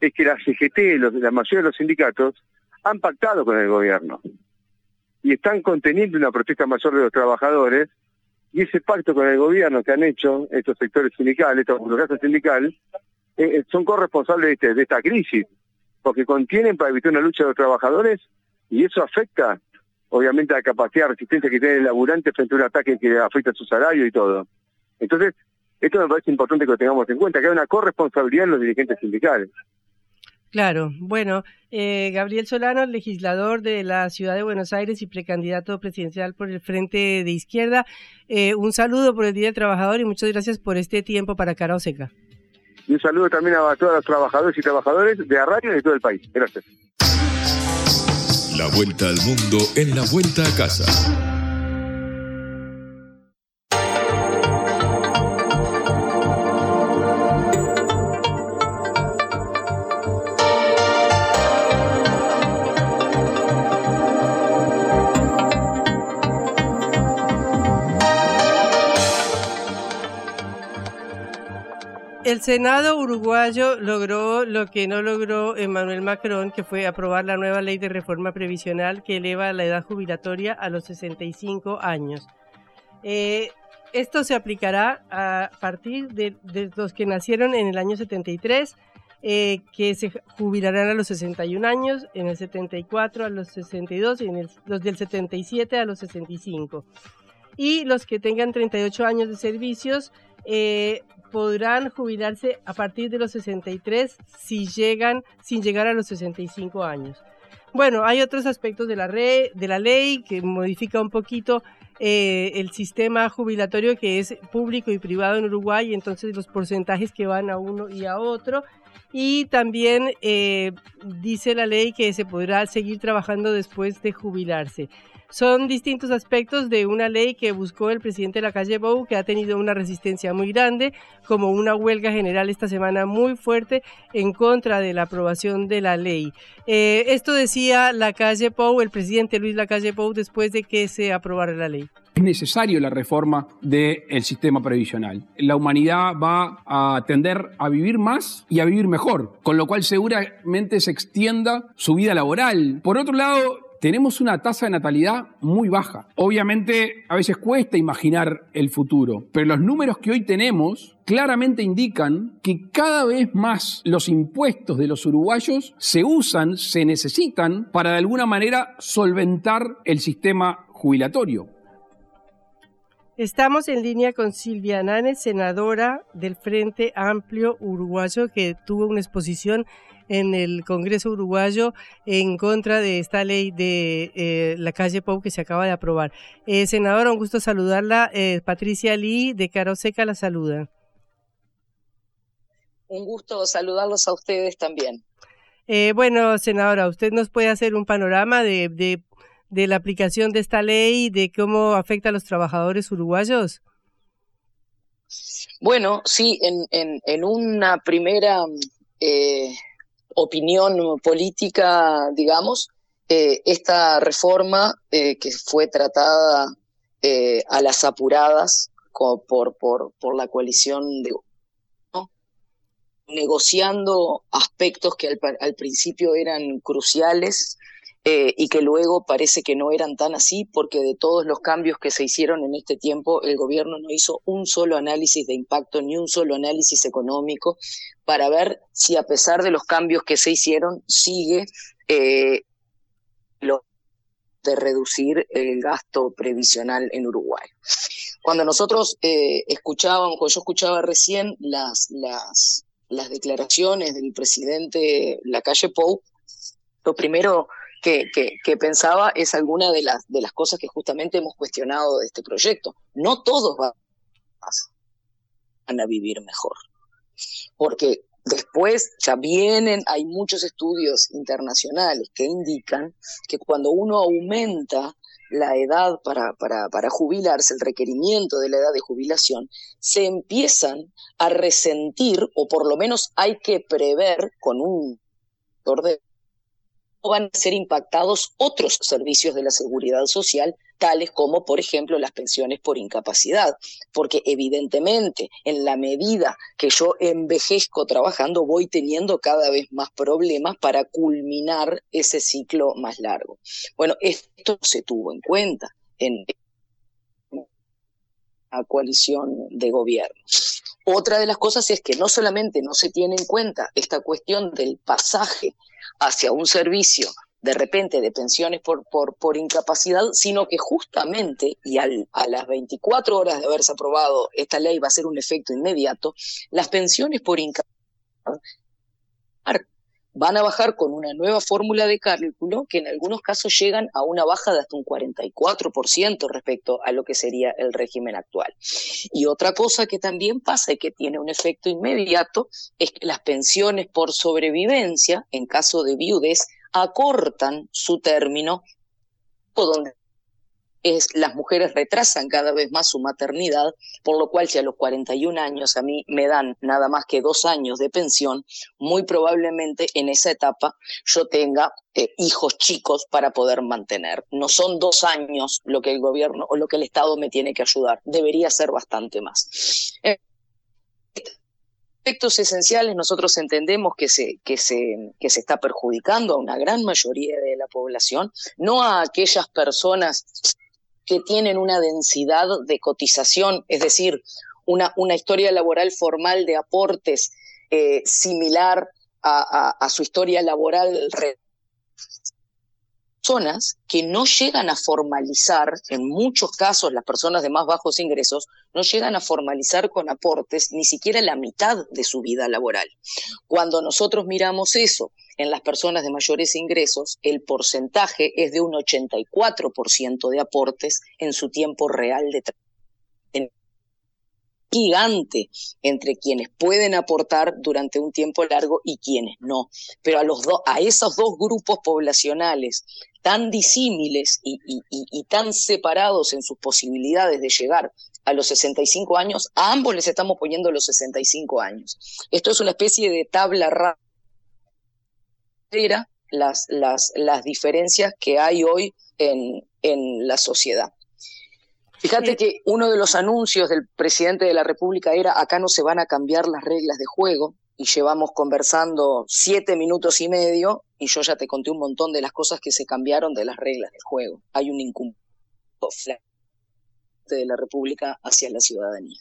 S4: es que la CGT, los, la mayoría de los sindicatos, han pactado con el gobierno y están conteniendo una protesta mayor de los trabajadores y ese pacto con el gobierno que han hecho estos sectores sindicales, estos burocracias sindicales, eh, eh, son corresponsables de, este, de esta crisis, porque contienen para evitar una lucha de los trabajadores y eso afecta, obviamente, a la capacidad de resistencia que tiene el laburante frente a un ataque que afecta su salario y todo. Entonces, esto me parece importante que lo tengamos en cuenta, que hay una corresponsabilidad en los dirigentes sindicales.
S1: Claro, bueno, eh, Gabriel Solano, legislador de la ciudad de Buenos Aires y precandidato presidencial por el Frente de Izquierda, eh, un saludo por el Día del Trabajador y muchas gracias por este tiempo para Cara Oseca.
S4: Y un saludo también a todos los trabajadores y trabajadores de Arrayo y de todo el país. Gracias.
S3: La vuelta al mundo en la vuelta a casa.
S1: Senado uruguayo logró lo que no logró Emmanuel Macron, que fue aprobar la nueva ley de reforma previsional que eleva la edad jubilatoria a los 65 años. Eh, esto se aplicará a partir de, los que nacieron en el año 73, eh, que se jubilarán a los 61 años, en el 74 a los 62 y en los del 77 a los 65. Y los que tengan 38 años de servicios eh, podrán jubilarse a partir de los 63 si llegan, sin llegar a los 65 años. Bueno, hay otros aspectos de la, de la ley que modifica un poquito eh, el sistema jubilatorio que es público y privado en Uruguay, entonces los porcentajes que van a uno y a otro. Y también eh, dice la ley que se podrá seguir trabajando después de jubilarse. Son distintos aspectos de una ley que buscó el presidente de la calle Bou, que ha tenido una resistencia muy grande, como una huelga general esta semana muy fuerte en contra de la aprobación de la ley. Eh, esto decía la calle Pou, el presidente Luis Lacalle Pou, después de que se aprobara la ley.
S5: Es necesario la reforma del sistema previsional. La humanidad va a tender a vivir más y a vivir mejor, con lo cual seguramente se extienda su vida laboral. Por otro lado, tenemos una tasa de natalidad muy baja. Obviamente a veces cuesta imaginar el futuro, pero los números que hoy tenemos claramente indican que cada vez más los impuestos de los uruguayos se usan, se necesitan para de alguna manera solventar el sistema jubilatorio.
S1: Estamos en línea con Silvia Nanes, senadora del Frente Amplio Uruguayo, que tuvo una exposición en el Congreso uruguayo en contra de esta ley de eh, la calle Pau que se acaba de aprobar. Eh, senadora, un gusto saludarla. Eh, Patricia Lee de Caro Seca la saluda.
S6: Un gusto saludarlos a ustedes también.
S1: bueno, senadora, usted nos puede hacer un panorama de, de, la aplicación de esta ley, de cómo afecta a los trabajadores uruguayos.
S6: Bueno, sí, en, en, en una primera eh, opinión política, digamos, eh, esta reforma eh, que fue tratada eh, a las apuradas por, por, por, la coalición de negociando aspectos que al, al principio eran cruciales eh, y que luego parece que no eran tan así porque de todos los cambios que se hicieron en este tiempo, el gobierno no hizo un solo análisis de impacto ni un solo análisis económico para ver si a pesar de los cambios que se hicieron sigue eh, lo de reducir el gasto previsional en Uruguay. Cuando nosotros eh, escuchábamos, cuando yo escuchaba recién las, las, las declaraciones del presidente Lacalle Pou, lo primero que, pensaba es alguna de las, de las cosas que justamente hemos cuestionado de este proyecto. No todos van a vivir mejor, porque después ya vienen, hay muchos estudios internacionales que indican que cuando uno aumenta la edad para, para, para, jubilarse, el requerimiento de la edad de jubilación, se empiezan a resentir, o por lo menos hay que prever con un van a ser impactados otros servicios de la seguridad social, tales como, por ejemplo, las pensiones por incapacidad, porque evidentemente en la medida que yo envejezco trabajando, voy teniendo cada vez más problemas para culminar ese ciclo más largo. Bueno, esto se tuvo en cuenta en coalición de gobierno. Otra de las cosas es que no solamente no se tiene en cuenta esta cuestión del pasaje hacia un servicio de repente de pensiones por, por, por incapacidad, sino que justamente, y al, a las 24 horas de haberse aprobado esta ley va a ser un efecto inmediato, las pensiones por incapacidad van a bajar con una nueva fórmula de cálculo que en algunos casos llegan a una baja de hasta un 44% respecto a lo que sería el régimen actual. Y otra cosa que también pasa y que tiene un efecto inmediato es que las pensiones por sobrevivencia, en caso de viudez, acortan su término donde es las mujeres retrasan cada vez más su maternidad, por lo cual si a los 41 años a mí me dan nada más que dos años de pensión, muy probablemente en esa etapa yo tenga eh, hijos chicos para poder mantener. No son dos años lo que el gobierno o lo que el Estado me tiene que ayudar, debería ser bastante más. Aspectos esenciales nosotros entendemos que se, que, se, que se está perjudicando a una gran mayoría de la población, no a aquellas personas que tienen una densidad de cotización, es decir, una, una historia laboral formal de aportes eh, similar a, su historia laboral personas que no llegan a formalizar, en muchos casos las personas de más bajos ingresos, no llegan a formalizar con aportes ni siquiera la mitad de su vida laboral. Cuando nosotros miramos eso en las personas de mayores ingresos, el porcentaje es de un 84% de aportes en su tiempo real de trabajo gigante entre quienes pueden aportar durante un tiempo largo y quienes no. Pero a, los a esos dos grupos poblacionales tan disímiles y, y, tan separados en sus posibilidades de llegar a los 65 años, a ambos les estamos poniendo los 65 años. Esto es una especie de tabla rasa las, las, las diferencias que hay hoy en, en la sociedad. Fíjate que uno de los anuncios del presidente de la República era acá no se van a cambiar las reglas de juego y llevamos conversando siete minutos y medio y yo ya te conté un montón de las cosas que se cambiaron de las reglas del juego. Hay un incumplimiento de la República hacia la ciudadanía.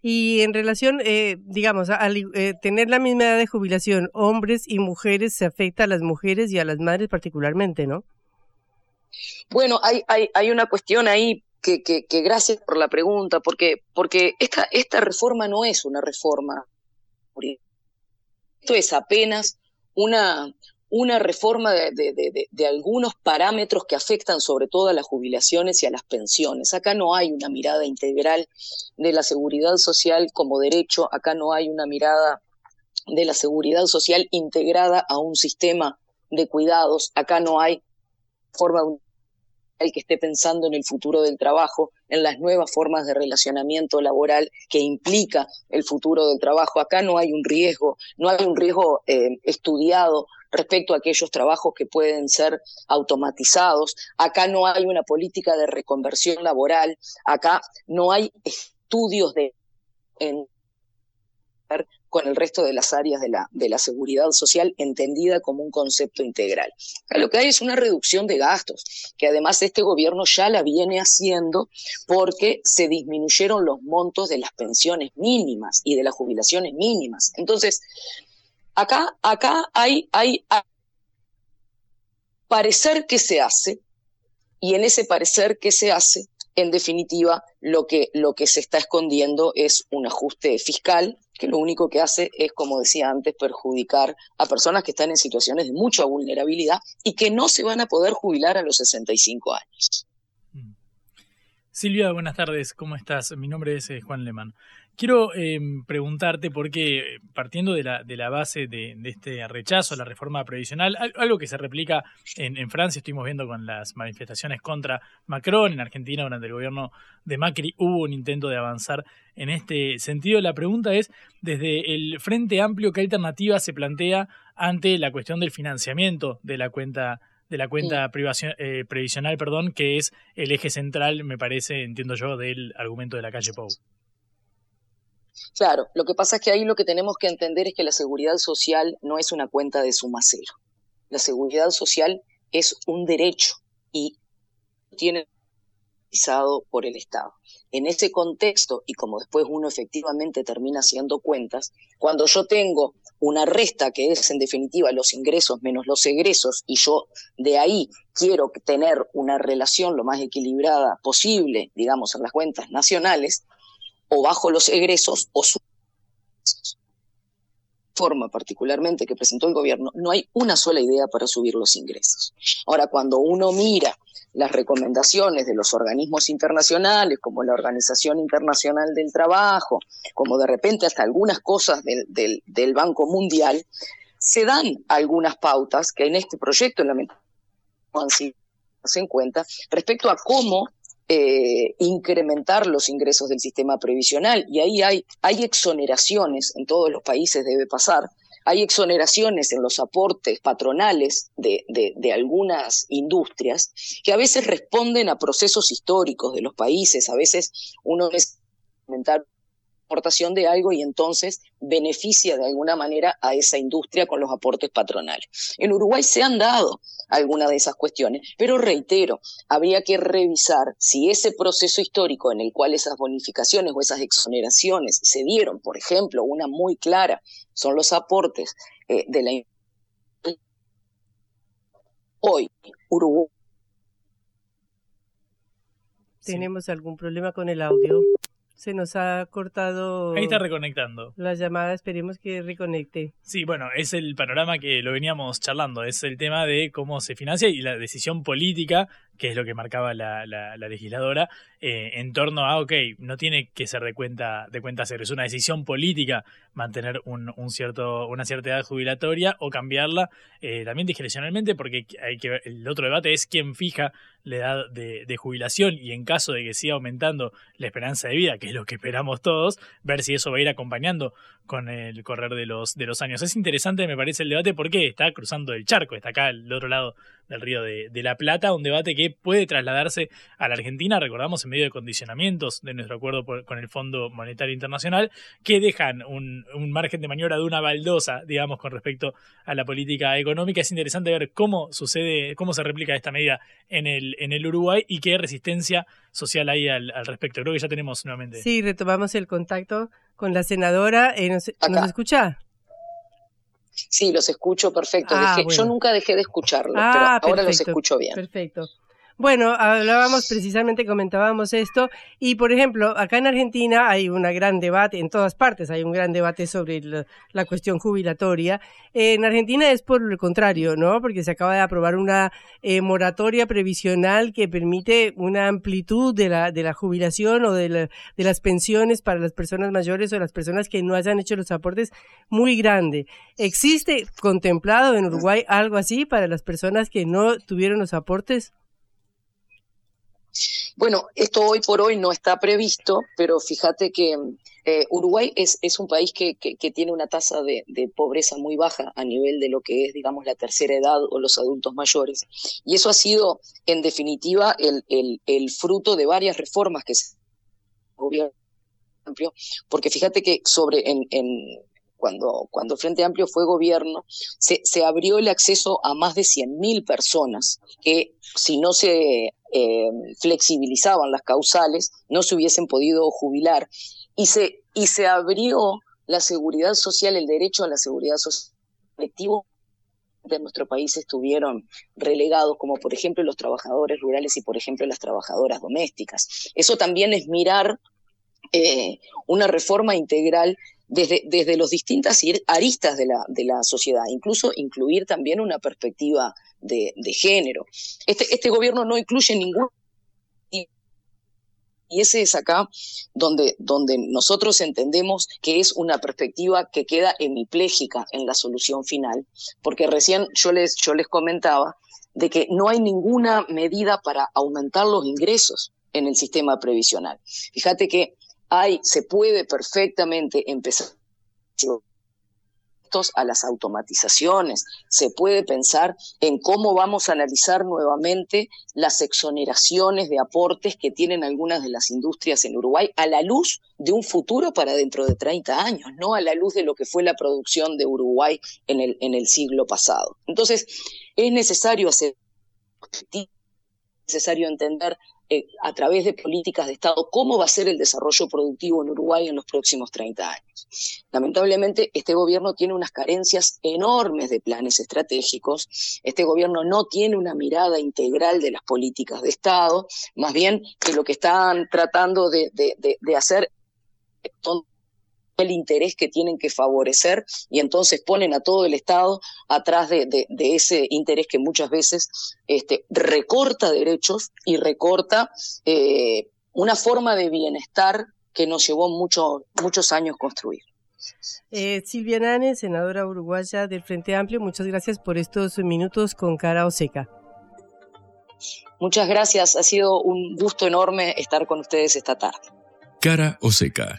S1: Y en relación, eh, digamos, al eh, tener la misma edad de jubilación, hombres y mujeres, se afecta a las mujeres y a las madres particularmente, ¿no?
S6: Bueno, hay, hay, hay una cuestión ahí que, que, gracias por la pregunta, porque, porque esta, esta reforma no es una reforma. Esto es apenas una, una reforma de, de, de, algunos parámetros que afectan sobre todo a las jubilaciones y a las pensiones. Acá no hay una mirada integral de la seguridad social como derecho, acá no hay una mirada de la seguridad social integrada a un sistema de cuidados, acá no hay forma que esté pensando en el futuro del trabajo, en las nuevas formas de relacionamiento laboral que implica el futuro del trabajo. Acá no hay un riesgo, no hay un riesgo eh, estudiado respecto a aquellos trabajos que pueden ser automatizados. Acá no hay una política de reconversión laboral. Acá no hay estudios de en con el resto de las áreas de la, de la seguridad social entendida como un concepto integral. Lo que hay es una reducción de gastos, que además este gobierno ya la viene haciendo porque se disminuyeron los montos de las pensiones mínimas y de las jubilaciones mínimas. Entonces, acá, acá hay, hay, hay parecer que se hace, y en ese parecer que se hace, en definitiva, lo que, lo que se está escondiendo es un ajuste fiscal que lo único que hace es, como decía antes, perjudicar a personas que están en situaciones de mucha vulnerabilidad y que no se van a poder jubilar a los 65 años. Mm.
S2: Silvia, buenas tardes, ¿cómo estás? Mi nombre es eh, Juan Lemán. Quiero em, preguntarte, porque partiendo de la, de la base de, este rechazo a la reforma previsional, algo que se replica en, Francia, estuvimos viendo con las manifestaciones contra Macron, en Argentina durante el gobierno de Macri hubo un intento de avanzar en este sentido. La pregunta es, desde el Frente Amplio, ¿qué alternativa se plantea ante la cuestión del financiamiento de la cuenta de la cuenta eh, previsional, perdón, que es el eje central, me parece, entiendo yo, del argumento de la calle Pou.
S6: Claro, lo que pasa es que ahí lo que tenemos que entender es que la seguridad social no es una cuenta de suma cero. La seguridad social es un derecho y tiene por el Estado. En ese contexto, y como después uno efectivamente termina haciendo cuentas, cuando yo tengo una resta que es en definitiva los ingresos menos los egresos, y yo de ahí quiero tener una relación lo más equilibrada posible, digamos, en las cuentas nacionales, o bajo los egresos o su forma particularmente que presentó el gobierno, no hay una sola idea para subir los ingresos. Ahora, cuando uno mira las recomendaciones de los organismos internacionales, como la Organización Internacional del Trabajo, como de repente hasta algunas cosas del, del, del Banco Mundial, se dan algunas pautas que en este proyecto lamentablemente no han sido en cuenta respecto a cómo eh, incrementar los ingresos del sistema previsional. Y ahí hay, hay exoneraciones, en todos los países debe pasar, hay exoneraciones en los aportes patronales de, de, de, algunas industrias que a veces responden a procesos históricos de los países, a veces uno es de algo y entonces beneficia de alguna manera a esa industria con los aportes patronales. En Uruguay se han dado algunas de esas cuestiones, pero reitero, habría que revisar si ese proceso histórico en el cual esas bonificaciones o esas exoneraciones se dieron, por ejemplo, una muy clara, son los aportes eh, de la hoy Uruguay
S1: ¿Tenemos algún problema con el audio? Se nos ha cortado.
S2: Ahí está reconectando.
S1: La llamada, esperemos que reconecte.
S2: Sí, bueno, es el panorama que lo veníamos charlando. Es el tema de cómo se financia y la decisión política que es lo que marcaba la, la, legisladora, eh, en torno a, ok, no tiene que ser de cuenta, de cuenta cero, es una decisión política mantener un, un cierto, una cierta edad jubilatoria o cambiarla eh, también discrecionalmente, porque hay que el otro debate es quién fija la edad de, de, jubilación y en caso de que siga aumentando la esperanza de vida, que es lo que esperamos todos, ver si eso va a ir acompañando con el correr de los, de los años. Es interesante, me parece, el debate porque está cruzando el charco, está acá al otro lado del río de, de, la Plata, un debate que puede trasladarse a la Argentina, recordamos, en medio de condicionamientos de nuestro acuerdo con el Fondo Monetario Internacional, que dejan un, un, margen de maniobra de una baldosa, digamos, con respecto a la política económica. Es interesante ver cómo sucede, cómo se replica esta medida en el, en el Uruguay y qué resistencia social hay al, al respecto. Creo que ya tenemos nuevamente.
S1: Sí, retomamos el contacto con la senadora. Eh, ¿nos, ¿Nos escucha?
S6: Sí, los escucho perfecto. Ah, Yo nunca dejé de escucharlos, ah, pero ahora los escucho bien.
S1: Perfecto. Bueno, hablábamos precisamente, comentábamos esto, y por ejemplo, acá en Argentina hay un gran debate, en todas partes hay un gran debate sobre la cuestión jubilatoria. En Argentina es por el contrario, ¿no? Porque se acaba de aprobar una eh, moratoria previsional que permite una amplitud de la, de la jubilación o de, de las pensiones para las personas mayores o las personas que no hayan hecho los aportes muy grande. ¿Existe contemplado en Uruguay algo así para las personas que no tuvieron los aportes?
S6: Bueno, esto hoy por hoy no está previsto, pero fíjate que eh, Uruguay es, un país que, tiene una tasa de, pobreza muy baja a nivel de lo que es, digamos, la tercera edad o los adultos mayores. Y eso ha sido, en definitiva, el, el, el fruto de varias reformas que se gobierno porque fíjate que sobre en, en cuando, cuando Frente Amplio fue gobierno, se, se abrió el acceso a más de 100.000 personas que si no se eh, flexibilizaban las causales, no se hubiesen podido jubilar. Y se, y se abrió la seguridad social, el derecho a la seguridad social de nuestro país estuvieron relegados, como por ejemplo los trabajadores rurales y por ejemplo las trabajadoras domésticas. Eso también es mirar eh, una reforma integral desde, desde los distintas aristas de la, de la sociedad, incluso incluir también una perspectiva de, género. Este, este gobierno no incluye ningún y ese es acá donde, donde nosotros entendemos que es una perspectiva que queda hemipléjica en la solución final, porque recién yo les, yo les comentaba de que no hay ninguna medida para aumentar los ingresos en el sistema previsional. Fíjate que hay, se puede perfectamente empezar a las automatizaciones, se puede pensar en cómo vamos a analizar nuevamente las exoneraciones de aportes que tienen algunas de las industrias en Uruguay a la luz de un futuro para dentro de 30 años, no a la luz de lo que fue la producción de Uruguay en el, en el siglo pasado. Entonces, es necesario hacer necesario entender eh, a través de políticas de Estado cómo va a ser el desarrollo productivo en Uruguay en los próximos 30 años. Lamentablemente, este gobierno tiene unas carencias enormes de planes estratégicos, este gobierno no tiene una mirada integral de las políticas de Estado, más bien que lo que están tratando de, hacer el interés que tienen que favorecer y entonces ponen a todo el Estado atrás de, ese interés que muchas veces este, recorta derechos y recorta eh, una forma de bienestar que nos llevó muchos años construir.
S1: Eh, Silvia Nane, senadora uruguaya del Frente Amplio, muchas gracias por estos minutos con cara o seca.
S6: Muchas gracias, ha sido un gusto enorme estar con ustedes esta tarde.
S3: Cara o seca.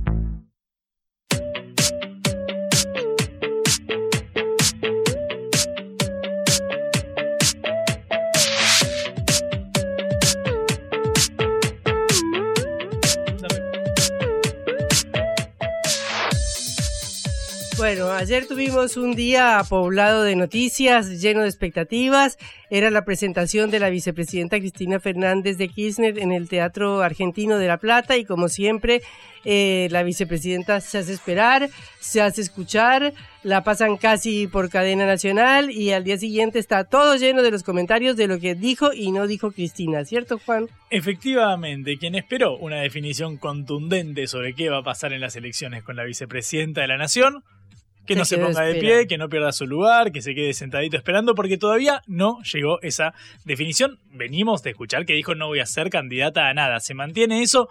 S1: Bueno, ayer tuvimos un día poblado de noticias, lleno de expectativas. Era la presentación de la vicepresidenta Cristina Fernández de Kirchner en el Teatro Argentino de La Plata y como siempre eh, la vicepresidenta se hace esperar, se hace escuchar, la pasan casi por cadena nacional y al día siguiente está todo lleno de los comentarios de lo que dijo y no dijo Cristina, ¿cierto Juan?
S2: Efectivamente, quien esperó una definición contundente sobre qué va a pasar en las elecciones con la vicepresidenta de la Nación que no se ponga de pie, que no pierda su lugar, que se quede sentadito esperando, porque todavía no llegó esa definición. Venimos de escuchar que dijo no voy a ser candidata a nada. Se mantiene eso,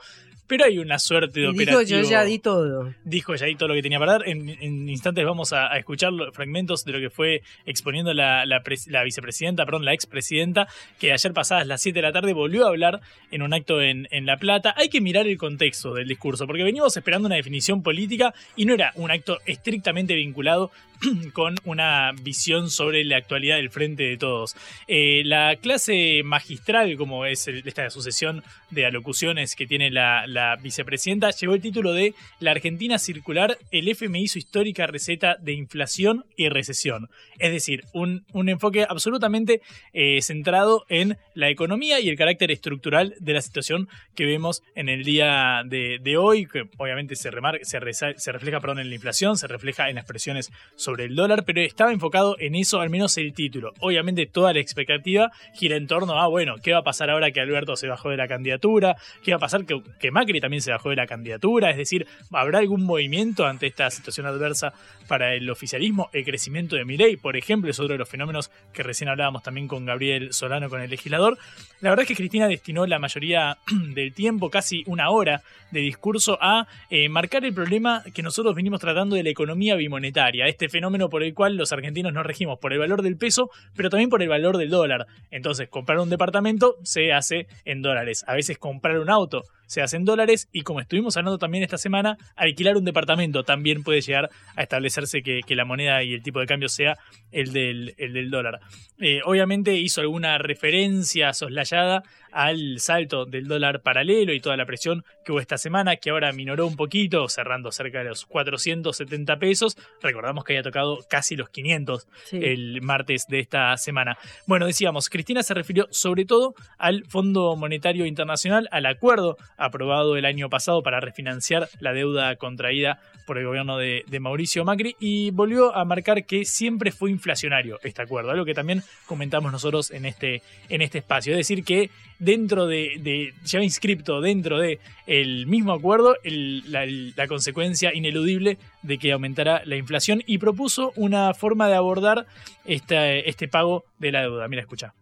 S2: pero hay una suerte de
S1: Y
S2: operativo.
S1: dijo, yo ya di todo.
S2: Dijo ya di todo lo que tenía para dar. En, en instantes vamos a, a escuchar los fragmentos de lo que fue exponiendo la, la, pres- la vicepresidenta, perdón, la expresidenta, que ayer pasadas las 7 de la tarde volvió a hablar en un acto en, en La Plata. Hay que mirar el contexto del discurso, porque venimos esperando una definición política y no era un acto estrictamente vinculado con una visión sobre la actualidad del frente de todos. Eh, la clase magistral, como es esta sucesión de alocuciones que tiene la, vicepresidenta, llevó el título de La Argentina circular, el FMI su histórica receta de inflación y recesión. Es decir, un, enfoque absolutamente eh, centrado en la economía y el carácter estructural de la situación que vemos en el día de, hoy, que obviamente se, remar- se, resa- se refleja perdón, en la inflación, se refleja en las presiones sobre el dólar, pero estaba enfocado en eso, al menos el título. Obviamente toda la expectativa gira en torno a, bueno, ¿qué va a pasar ahora que Alberto se bajó de la candidatura? ¿Qué va a pasar que, que Macri también se bajó de la candidatura? Es decir, ¿habrá algún movimiento ante esta situación adversa para el oficialismo? El crecimiento de Milei, por ejemplo, es otro de los fenómenos que recién hablábamos también con Gabriel Solano, con el legislador. La verdad es que Cristina destinó la mayoría del tiempo, casi una hora de discurso, a eh, marcar el problema que nosotros venimos tratando de la economía bimonetaria, este fenómeno por el cual los argentinos nos regimos por el valor del peso, pero también por el valor del dólar. Entonces, comprar un departamento se hace en dólares. A veces comprar un auto se hace en dólares y como estuvimos hablando también esta semana, alquilar un departamento también puede llegar a establecerse que, la moneda y el tipo de cambio sea el del, el del dólar. Eh, obviamente hizo alguna referencia soslayada al salto del dólar paralelo y toda la presión que hubo esta semana, que ahora minoró un poquito, cerrando cerca de los 470 pesos. Recordamos que había tocado casi los 500
S1: Sí.
S2: el martes de esta semana. Bueno, decíamos, Cristina se refirió sobre todo al Fondo Monetario Internacional, al acuerdo aprobado el año pasado para refinanciar la deuda contraída por el gobierno de, de Mauricio Macri y volvió a marcar que siempre fue inflacionario este acuerdo, algo que también comentamos nosotros en este, en este espacio. Es decir, que dentro de, de ya inscripto dentro de el mismo acuerdo la, consecuencia ineludible de que aumentará la inflación y propuso una forma de abordar este pago de la deuda. Mira, escucha.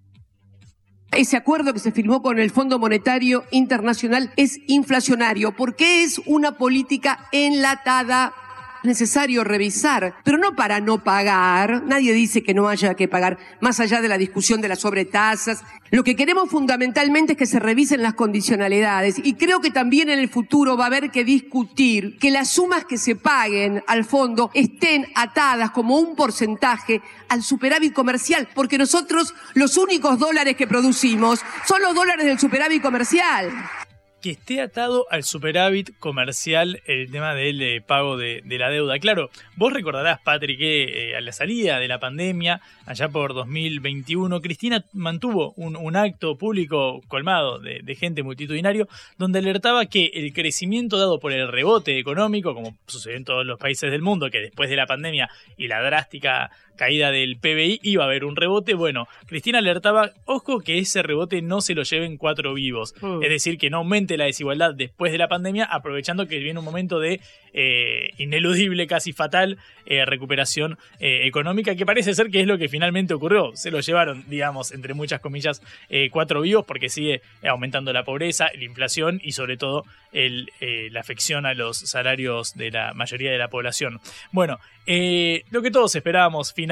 S7: Ese acuerdo que se firmó con el Fondo Monetario Internacional es inflacionario porque es una política enlatada. Necesario revisar, pero no para no pagar. Nadie dice que no haya que pagar, más allá de la discusión de las sobretasas. Lo que queremos fundamentalmente es que se revisen las condicionalidades y creo que también en el futuro va a haber que discutir que las sumas que se paguen al fondo estén atadas como un porcentaje al superávit comercial, porque nosotros los únicos dólares que producimos son los dólares del superávit comercial.
S2: Que esté atado al superávit comercial el tema del eh, pago de, la deuda. Claro, vos recordarás, Patrick, que eh, a la salida de la pandemia, allá por 2021, Cristina mantuvo un, un acto público colmado de, de gente multitudinario, donde alertaba que el crecimiento dado por el rebote económico, como sucedió en todos los países del mundo, que después de la pandemia y la drástica caída del PBI iba a haber un rebote. Bueno, Cristina alertaba, ojo que ese rebote no se lo lleven cuatro vivos.
S1: Mm.
S2: Es decir, que no aumente la desigualdad después de la pandemia, aprovechando que viene un momento de eh, ineludible, casi fatal eh, recuperación eh, económica, que parece ser que es lo que finalmente ocurrió. Se lo llevaron, digamos, entre muchas comillas, cuatro vivos, porque sigue aumentando la pobreza, la inflación y sobre todo el, la afección a los salarios de la mayoría de la población. Bueno, lo que todos esperábamos finalmente,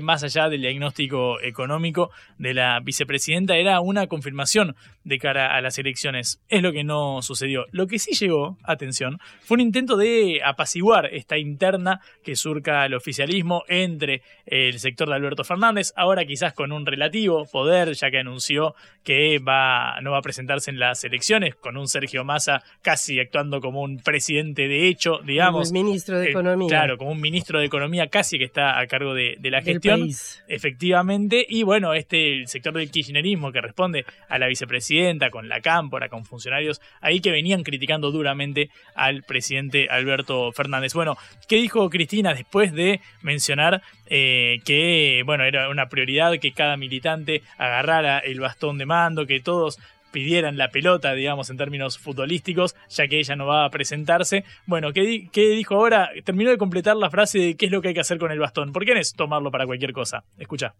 S2: más allá del diagnóstico económico de la vicepresidenta, era una confirmación de cara a las elecciones. Es lo que no sucedió. Lo que sí llegó, atención, fue un intento de apaciguar esta interna que surca el oficialismo entre el sector de Alberto Fernández, ahora quizás con un relativo poder, ya que anunció que va, no va a presentarse en las elecciones, con un Sergio Massa casi actuando como un presidente de hecho, digamos.
S1: Como el ministro de
S2: Eh,
S1: Economía.
S2: Claro, como un ministro de Economía casi que está a cargo de, de la gestión.
S1: país.
S2: Efectivamente. Y bueno, este el sector del kirchnerismo que responde a la vicepresidenta con la cámpora, con funcionarios ahí que venían criticando duramente al presidente Alberto Fernández. Bueno, ¿qué dijo Cristina después de mencionar eh, que, bueno, era una prioridad que cada militante agarrara el bastón de mando, que todos pidieran la pelota, digamos, en términos futbolísticos, ya que ella no va a presentarse. Bueno, ¿qué, qué dijo ahora? Terminó de completar la frase de qué es lo que hay que hacer con el bastón. ¿Por qué no es tomarlo para cualquier cosa? Escucha.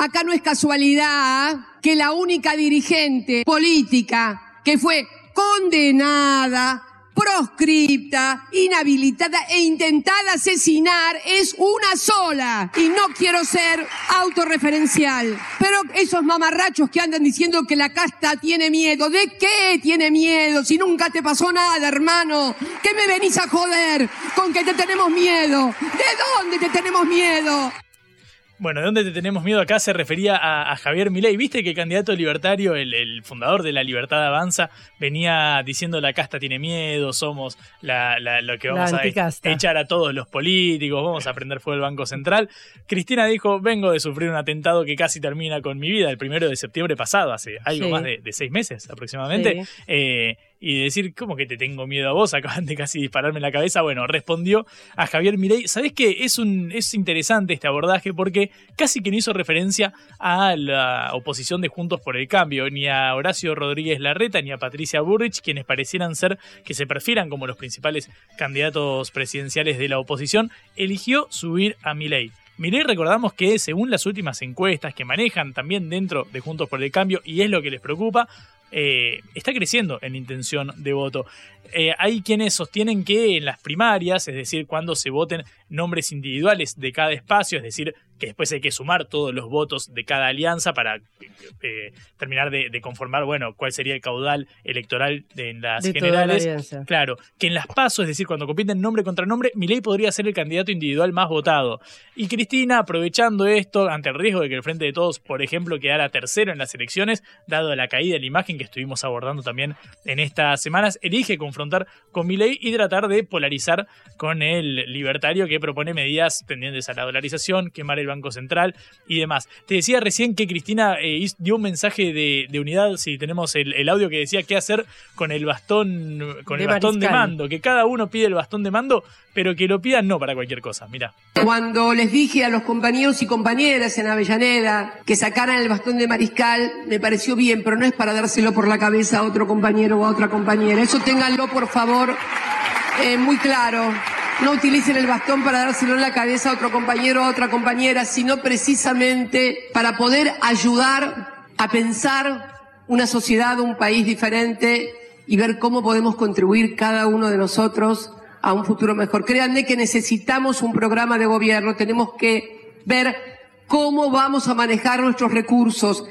S7: Acá no es casualidad que la única dirigente política que fue condenada proscripta, inhabilitada e intentada asesinar es una sola. Y no quiero ser autorreferencial. Pero esos mamarrachos que andan diciendo que la casta tiene miedo, ¿de qué tiene miedo? Si nunca te pasó nada, hermano. ¿Qué me venís a joder con que te tenemos miedo? ¿De dónde te tenemos miedo?
S2: Bueno, ¿de dónde te tenemos miedo acá? Se refería a, Javier Milei. ¿Viste que el candidato libertario, el, fundador de la Libertad Avanza, venía diciendo la casta tiene miedo, somos lo que vamos a echar a todos los políticos, vamos a prender fuego el Banco Central? Cristina dijo, vengo de sufrir un atentado que casi termina con mi vida el primero de septiembre pasado, hace algo más de, seis meses aproximadamente. Eh, y decir, ¿cómo que te tengo miedo a vos? Acaban de casi dispararme en la cabeza. Bueno, respondió a Javier Mirey. ¿Sabés qué? Es, un, es interesante este abordaje porque casi que no hizo referencia a la oposición de Juntos por el Cambio, ni a Horacio Rodríguez Larreta, ni a Patricia Burrich, quienes parecieran ser que se perfieran como los principales candidatos presidenciales de la oposición. Eligió subir a Milei. Milei recordamos que según las últimas encuestas que manejan también dentro de Juntos por el Cambio, y es lo que les preocupa, eh, está creciendo en intención de voto. Eh, hay quienes sostienen que en las primarias, es decir, cuando se voten nombres individuales de cada espacio, es decir, que después hay que sumar todos los votos de cada alianza para eh, terminar de, conformar, bueno, cuál sería el caudal electoral de, en las generales. claro, que en las pasos, es decir, cuando compiten nombre contra nombre, Milei podría ser el candidato individual más votado. Y Cristina, aprovechando esto, ante el riesgo de que el Frente de Todos, por ejemplo, quedara tercero en las elecciones, dado la caída de la imagen que estuvimos abordando también en estas semanas, elige confrontar con Milei y tratar de polarizar con el libertario que propone medidas tendientes a la dolarización, quemar el Banco Central y demás. Te decía recién que Cristina eh, dio un mensaje de, unidad, si tenemos el, audio que decía qué hacer con el bastón, con de el bastón de mando, que cada uno pide el bastón de mando, pero que lo pidan no para cualquier cosa. Mira.
S7: Cuando les dije a los compañeros y compañeras en Avellaneda que sacaran el bastón de mariscal, me pareció bien, pero no es para dárselo por la cabeza a otro compañero o a otra compañera. Eso ténganlo, por favor, eh, muy claro no utilicen el bastón para dárselo en la cabeza a otro compañero o a otra compañera, sino precisamente para poder ayudar a pensar una sociedad, un país diferente y ver cómo podemos contribuir cada uno de nosotros a un futuro mejor. Créanme que necesitamos un programa de gobierno, tenemos que ver cómo vamos a manejar nuestros recursos,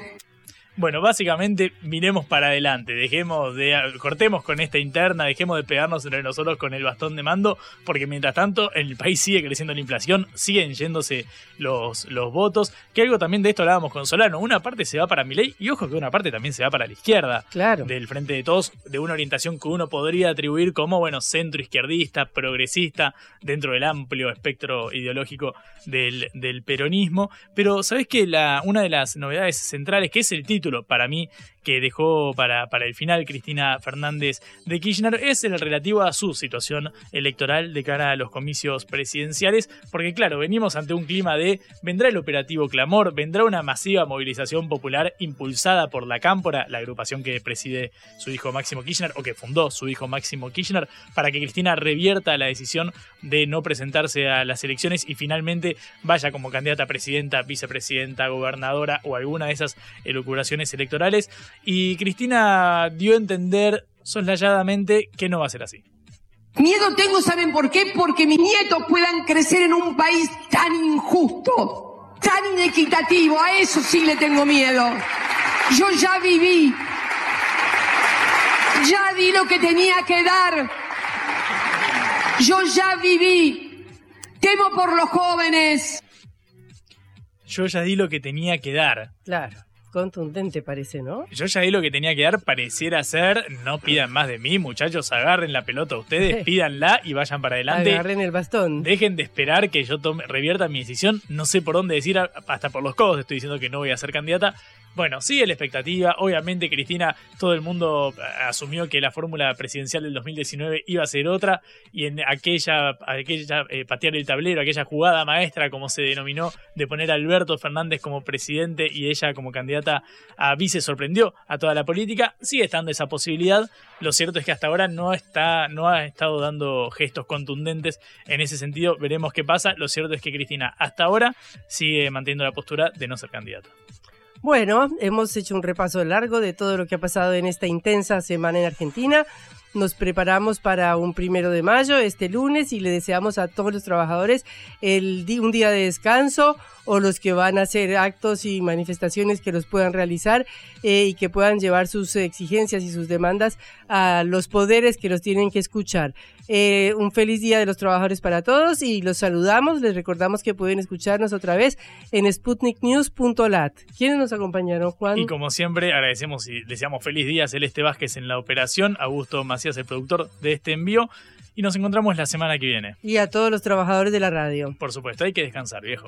S2: bueno, básicamente miremos para adelante, dejemos de cortemos con esta interna, dejemos de pegarnos entre nosotros con el bastón de mando, porque mientras tanto el país sigue creciendo la inflación, siguen yéndose los, los votos, que algo también de esto hablábamos con Solano, una parte se va para Milei y ojo que una parte también se va para la izquierda
S1: claro.
S2: del frente de todos, de una orientación que uno podría atribuir como bueno, centro izquierdista, progresista, dentro del amplio espectro ideológico del, del peronismo, pero sabes que una de las novedades centrales, que es el título para mí que dejó para, para el final Cristina Fernández de Kirchner es el relativo a su situación electoral de cara a los comicios presidenciales, porque claro, venimos ante un clima de vendrá el operativo Clamor, vendrá una masiva movilización popular impulsada por la Cámpora, la agrupación que preside su hijo Máximo Kirchner o que fundó su hijo Máximo Kirchner, para que Cristina revierta la decisión de no presentarse a las elecciones y finalmente vaya como candidata a presidenta, vicepresidenta, gobernadora o alguna de esas elucubraciones electorales. Y Cristina dio a entender soslayadamente que no va a ser así.
S7: Miedo tengo, ¿saben por qué? Porque mis nietos puedan crecer en un país tan injusto, tan inequitativo. A eso sí le tengo miedo. Yo ya viví. Ya di lo que tenía que dar. Yo ya viví. Temo por los jóvenes.
S2: Yo ya di lo que tenía que dar.
S1: Claro. Contundente parece, ¿no?
S2: Yo ya di lo que tenía que dar, pareciera ser, no pidan más de mí, muchachos, agarren la pelota ustedes, pídanla y vayan para adelante.
S1: Agarren el bastón.
S2: Dejen de esperar que yo tome, revierta mi decisión, no sé por dónde decir, hasta por los codos estoy diciendo que no voy a ser candidata. Bueno, sigue la expectativa. Obviamente, Cristina, todo el mundo asumió que la fórmula presidencial del 2019 iba a ser otra. Y en aquella, aquella eh, patear el tablero, aquella jugada maestra, como se denominó, de poner a Alberto Fernández como presidente y ella como candidata a vice, sorprendió a toda la política. Sigue estando esa posibilidad. Lo cierto es que hasta ahora no, está, no ha estado dando gestos contundentes en ese sentido. Veremos qué pasa. Lo cierto es que Cristina hasta ahora sigue manteniendo la postura de no ser candidata.
S1: Bueno, hemos hecho un repaso largo de todo lo que ha pasado en esta intensa semana en Argentina. Nos preparamos para un primero de mayo, este lunes, y le deseamos a todos los trabajadores el, un día de descanso o los que van a hacer actos y manifestaciones que los puedan realizar eh, y que puedan llevar sus exigencias y sus demandas a los poderes que los tienen que escuchar. Eh, un feliz día de los trabajadores para todos y los saludamos. Les recordamos que pueden escucharnos otra vez en sputniknews.lat. ¿Quiénes nos acompañaron, Juan?
S2: Y como siempre, agradecemos y deseamos feliz día a Celeste Vázquez en la operación, Augusto Macías, el productor de este envío. Y nos encontramos la semana que viene.
S1: Y a todos los trabajadores de la radio.
S2: Por supuesto, hay que descansar, viejo.